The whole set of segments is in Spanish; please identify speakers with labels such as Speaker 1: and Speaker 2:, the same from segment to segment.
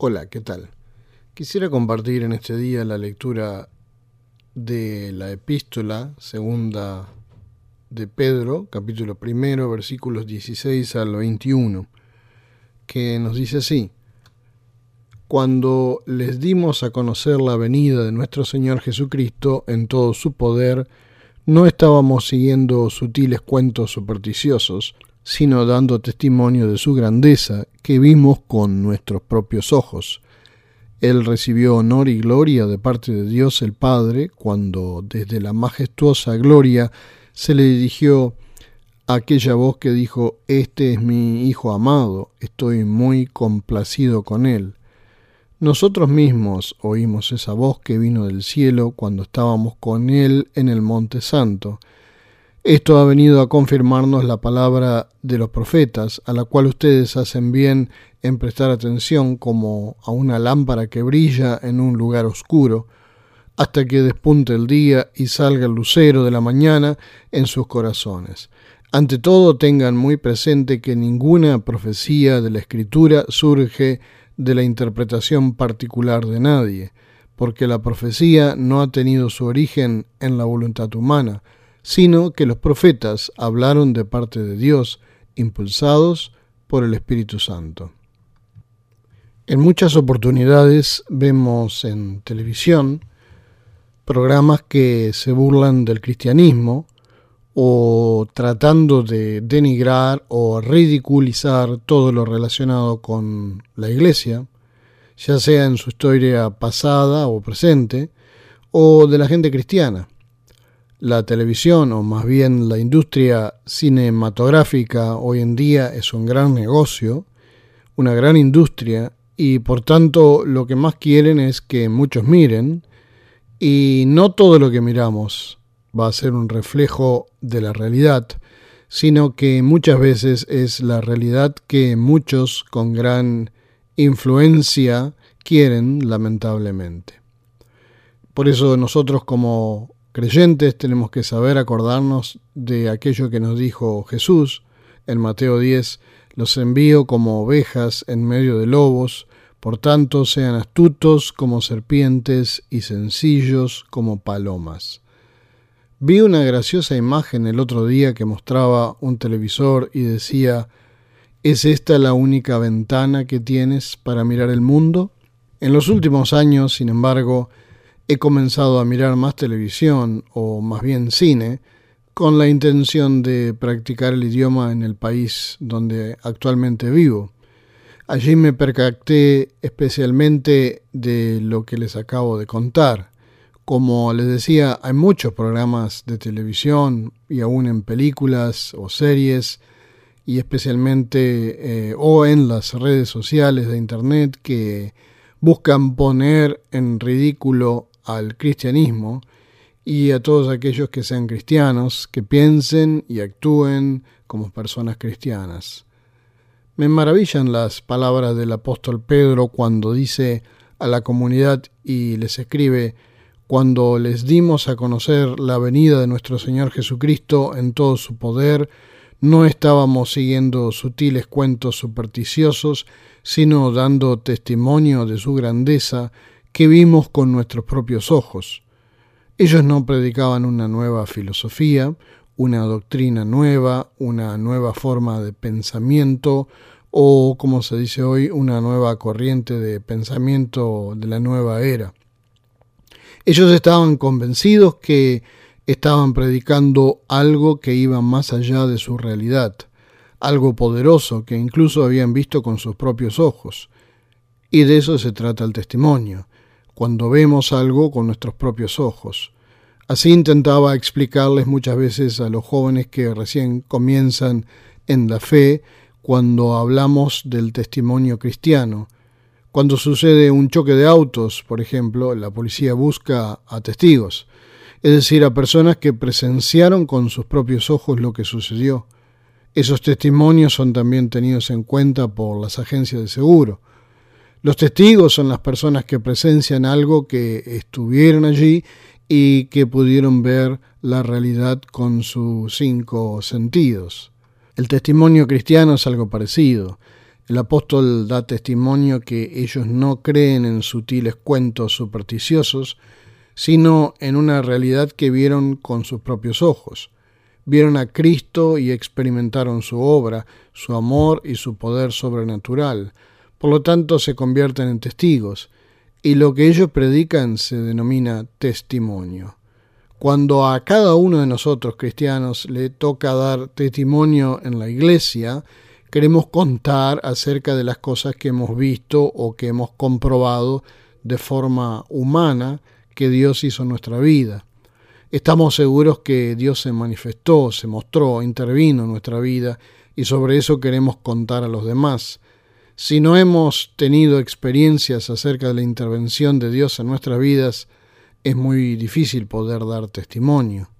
Speaker 1: Hola, ¿qué tal? Quisiera compartir en este día la lectura de la epístola segunda de Pedro, capítulo primero, versículos 16 al 21, que nos dice así, Cuando les dimos a conocer la venida de nuestro Señor Jesucristo en todo su poder, no estábamos siguiendo sutiles cuentos supersticiosos, sino dando testimonio de su grandeza que vimos con nuestros propios ojos. Él recibió honor y gloria de parte de Dios el Padre cuando desde la majestuosa gloria se le dirigió aquella voz que dijo, Este es mi Hijo amado, estoy muy complacido con él. Nosotros mismos oímos esa voz que vino del cielo cuando estábamos con él en el Monte Santo, esto ha venido a confirmarnos la palabra de los profetas, a la cual ustedes hacen bien en prestar atención como a una lámpara que brilla en un lugar oscuro, hasta que despunte el día y salga el lucero de la mañana en sus corazones. Ante todo tengan muy presente que ninguna profecía de la Escritura surge de la interpretación particular de nadie, porque la profecía no ha tenido su origen en la voluntad humana, sino que los profetas hablaron de parte de Dios, impulsados por el Espíritu Santo. En muchas oportunidades vemos en televisión programas que se burlan del cristianismo o tratando de denigrar o ridiculizar todo lo relacionado con la iglesia, ya sea en su historia pasada o presente, o de la gente cristiana. La televisión, o más bien la industria cinematográfica, hoy en día es un gran negocio, una gran industria, y por tanto lo que más quieren es que muchos miren, y no todo lo que miramos va a ser un reflejo de la realidad, sino que muchas veces es la realidad que muchos con gran influencia quieren, lamentablemente. Por eso nosotros como creyentes tenemos que saber acordarnos de aquello que nos dijo Jesús en Mateo 10, los envío como ovejas en medio de lobos, por tanto sean astutos como serpientes y sencillos como palomas. Vi una graciosa imagen el otro día que mostraba un televisor y decía, ¿es esta la única ventana que tienes para mirar el mundo? En los últimos años, sin embargo, he comenzado a mirar más televisión, o más bien cine, con la intención de practicar el idioma en el país donde actualmente vivo. Allí me percaté especialmente de lo que les acabo de contar. Como les decía, hay muchos programas de televisión y aún en películas o series y especialmente eh, o en las redes sociales de Internet que buscan poner en ridículo al cristianismo y a todos aquellos que sean cristianos, que piensen y actúen como personas cristianas. Me maravillan las palabras del apóstol Pedro cuando dice a la comunidad y les escribe, cuando les dimos a conocer la venida de nuestro Señor Jesucristo en todo su poder, no estábamos siguiendo sutiles cuentos supersticiosos, sino dando testimonio de su grandeza que vimos con nuestros propios ojos. Ellos no predicaban una nueva filosofía, una doctrina nueva, una nueva forma de pensamiento o, como se dice hoy, una nueva corriente de pensamiento de la nueva era. Ellos estaban convencidos que estaban predicando algo que iba más allá de su realidad, algo poderoso que incluso habían visto con sus propios ojos. Y de eso se trata el testimonio, cuando vemos algo con nuestros propios ojos. Así intentaba explicarles muchas veces a los jóvenes que recién comienzan en la fe cuando hablamos del testimonio cristiano. Cuando sucede un choque de autos, por ejemplo, la policía busca a testigos, es decir, a personas que presenciaron con sus propios ojos lo que sucedió. Esos testimonios son también tenidos en cuenta por las agencias de seguro. Los testigos son las personas que presencian algo que estuvieron allí y que pudieron ver la realidad con sus cinco sentidos. El testimonio cristiano es algo parecido. El apóstol da testimonio que ellos no creen en sutiles cuentos supersticiosos, sino en una realidad que vieron con sus propios ojos. Vieron a Cristo y experimentaron su obra, su amor y su poder sobrenatural. Por lo tanto, se convierten en testigos, y lo que ellos predican se denomina testimonio. Cuando a cada uno de nosotros cristianos le toca dar testimonio en la iglesia, queremos contar acerca de las cosas que hemos visto o que hemos comprobado de forma humana que Dios hizo en nuestra vida. Estamos seguros que Dios se manifestó, se mostró, intervino en nuestra vida y sobre eso queremos contar a los demás. Si no hemos tenido experiencias acerca de la intervención de Dios en nuestras vidas, es muy difícil poder dar testimonio.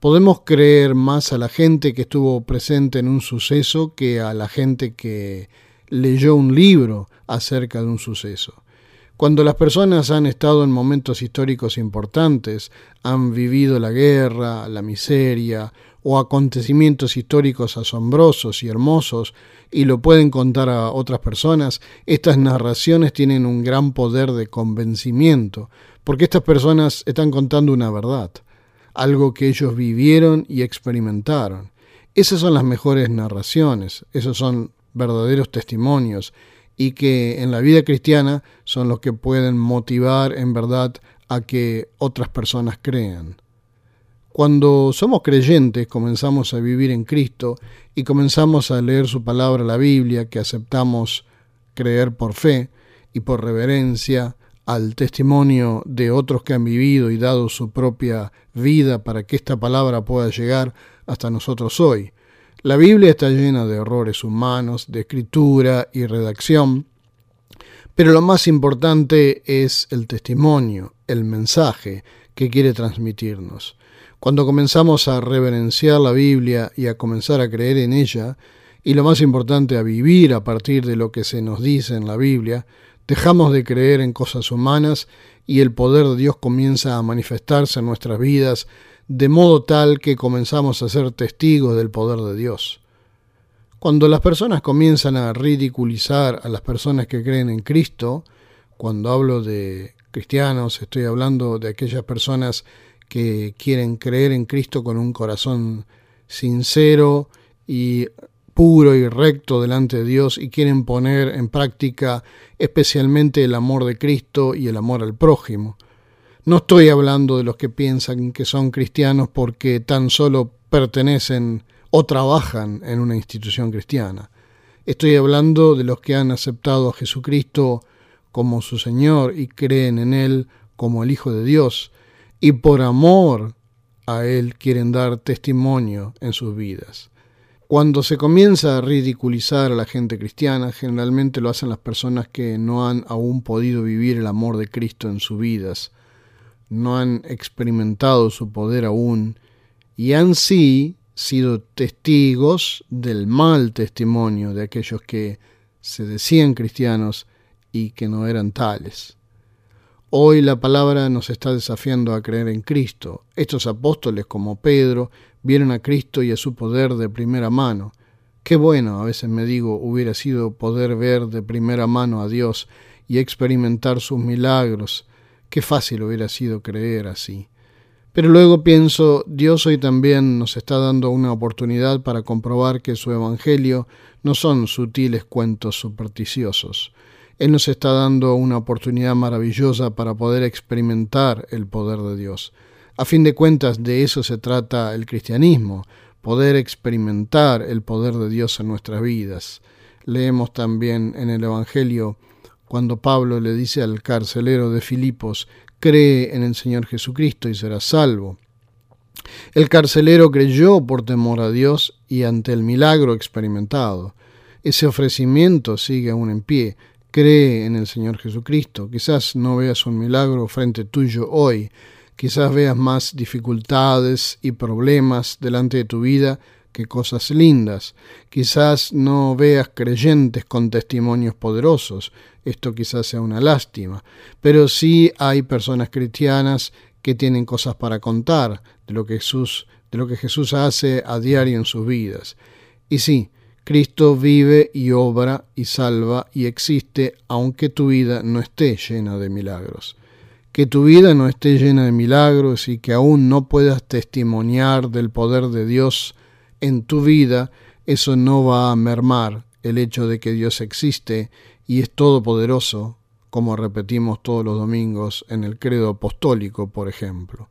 Speaker 1: Podemos creer más a la gente que estuvo presente en un suceso que a la gente que leyó un libro acerca de un suceso. Cuando las personas han estado en momentos históricos importantes, han vivido la guerra, la miseria o acontecimientos históricos asombrosos y hermosos y lo pueden contar a otras personas, estas narraciones tienen un gran poder de convencimiento, porque estas personas están contando una verdad algo que ellos vivieron y experimentaron. Esas son las mejores narraciones, esos son verdaderos testimonios y que en la vida cristiana son los que pueden motivar en verdad a que otras personas crean. Cuando somos creyentes comenzamos a vivir en Cristo y comenzamos a leer su palabra, la Biblia, que aceptamos creer por fe y por reverencia, al testimonio de otros que han vivido y dado su propia vida para que esta palabra pueda llegar hasta nosotros hoy. La Biblia está llena de errores humanos, de escritura y redacción, pero lo más importante es el testimonio, el mensaje que quiere transmitirnos. Cuando comenzamos a reverenciar la Biblia y a comenzar a creer en ella, y lo más importante a vivir a partir de lo que se nos dice en la Biblia, Dejamos de creer en cosas humanas y el poder de Dios comienza a manifestarse en nuestras vidas de modo tal que comenzamos a ser testigos del poder de Dios. Cuando las personas comienzan a ridiculizar a las personas que creen en Cristo, cuando hablo de cristianos, estoy hablando de aquellas personas que quieren creer en Cristo con un corazón sincero y puro y recto delante de Dios y quieren poner en práctica especialmente el amor de Cristo y el amor al prójimo. No estoy hablando de los que piensan que son cristianos porque tan solo pertenecen o trabajan en una institución cristiana. Estoy hablando de los que han aceptado a Jesucristo como su Señor y creen en Él como el Hijo de Dios y por amor a Él quieren dar testimonio en sus vidas. Cuando se comienza a ridiculizar a la gente cristiana, generalmente lo hacen las personas que no han aún podido vivir el amor de Cristo en sus vidas, no han experimentado su poder aún y han sí sido testigos del mal testimonio de aquellos que se decían cristianos y que no eran tales. Hoy la palabra nos está desafiando a creer en Cristo. Estos apóstoles como Pedro vieron a Cristo y a su poder de primera mano. Qué bueno, a veces me digo, hubiera sido poder ver de primera mano a Dios y experimentar sus milagros. Qué fácil hubiera sido creer así. Pero luego pienso, Dios hoy también nos está dando una oportunidad para comprobar que su Evangelio no son sutiles cuentos supersticiosos. Él nos está dando una oportunidad maravillosa para poder experimentar el poder de Dios. A fin de cuentas, de eso se trata el cristianismo, poder experimentar el poder de Dios en nuestras vidas. Leemos también en el Evangelio cuando Pablo le dice al carcelero de Filipos, cree en el Señor Jesucristo y serás salvo. El carcelero creyó por temor a Dios y ante el milagro experimentado. Ese ofrecimiento sigue aún en pie. Cree en el Señor Jesucristo. Quizás no veas un milagro frente tuyo hoy, Quizás veas más dificultades y problemas delante de tu vida que cosas lindas. Quizás no veas creyentes con testimonios poderosos. Esto quizás sea una lástima. Pero sí hay personas cristianas que tienen cosas para contar de lo que Jesús, de lo que Jesús hace a diario en sus vidas. Y sí, Cristo vive y obra y salva y existe aunque tu vida no esté llena de milagros. Que tu vida no esté llena de milagros y que aún no puedas testimoniar del poder de Dios en tu vida, eso no va a mermar el hecho de que Dios existe y es todopoderoso, como repetimos todos los domingos en el credo apostólico, por ejemplo.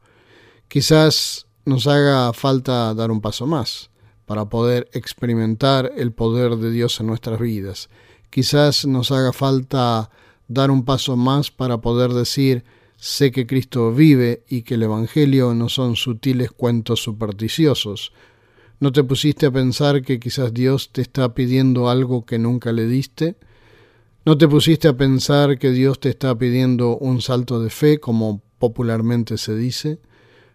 Speaker 1: Quizás nos haga falta dar un paso más para poder experimentar el poder de Dios en nuestras vidas. Quizás nos haga falta dar un paso más para poder decir, sé que Cristo vive y que el Evangelio no son sutiles cuentos supersticiosos. ¿No te pusiste a pensar que quizás Dios te está pidiendo algo que nunca le diste? ¿No te pusiste a pensar que Dios te está pidiendo un salto de fe, como popularmente se dice?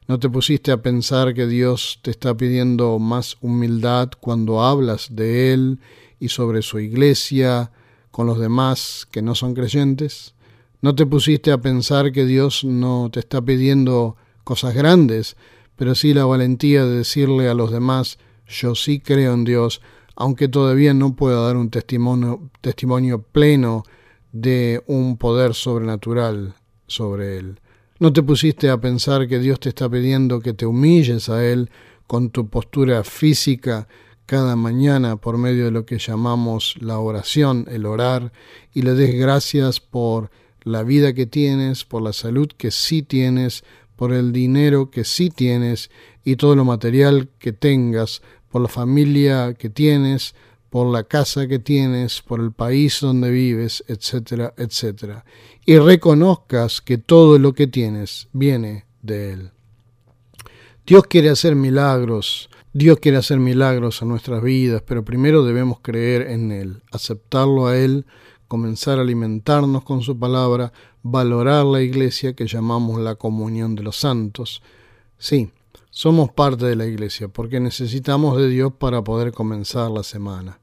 Speaker 1: ¿No te pusiste a pensar que Dios te está pidiendo más humildad cuando hablas de Él y sobre su iglesia con los demás que no son creyentes? ¿No te pusiste a pensar que Dios no te está pidiendo cosas grandes, pero sí la valentía de decirle a los demás, yo sí creo en Dios, aunque todavía no pueda dar un testimonio, testimonio pleno de un poder sobrenatural sobre Él? ¿No te pusiste a pensar que Dios te está pidiendo que te humilles a Él con tu postura física cada mañana por medio de lo que llamamos la oración, el orar, y le des gracias por la vida que tienes, por la salud que sí tienes, por el dinero que sí tienes y todo lo material que tengas, por la familia que tienes, por la casa que tienes, por el país donde vives, etcétera, etcétera. Y reconozcas que todo lo que tienes viene de Él. Dios quiere hacer milagros, Dios quiere hacer milagros en nuestras vidas, pero primero debemos creer en Él, aceptarlo a Él, comenzar a alimentarnos con su palabra, valorar la iglesia que llamamos la comunión de los santos. Sí, somos parte de la iglesia porque necesitamos de Dios para poder comenzar la semana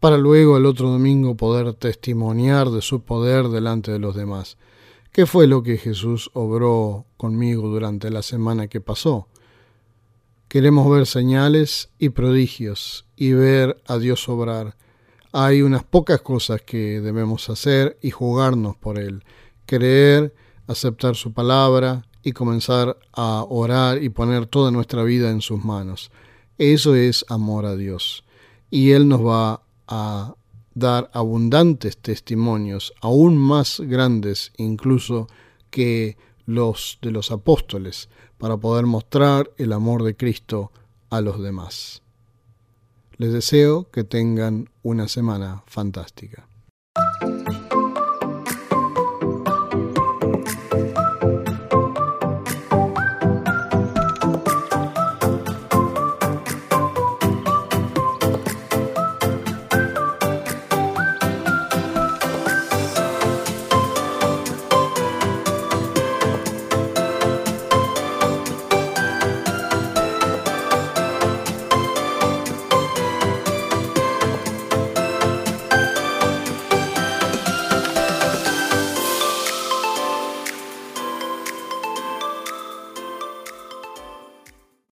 Speaker 1: para luego el otro domingo poder testimoniar de su poder delante de los demás. ¿Qué fue lo que Jesús obró conmigo durante la semana que pasó? Queremos ver señales y prodigios y ver a Dios obrar. Hay unas pocas cosas que debemos hacer y jugarnos por Él. Creer, aceptar su palabra y comenzar a orar y poner toda nuestra vida en sus manos. Eso es amor a Dios. Y Él nos va a dar abundantes testimonios, aún más grandes incluso que los de los apóstoles, para poder mostrar el amor de Cristo a los demás. Les deseo que tengan una semana fantástica.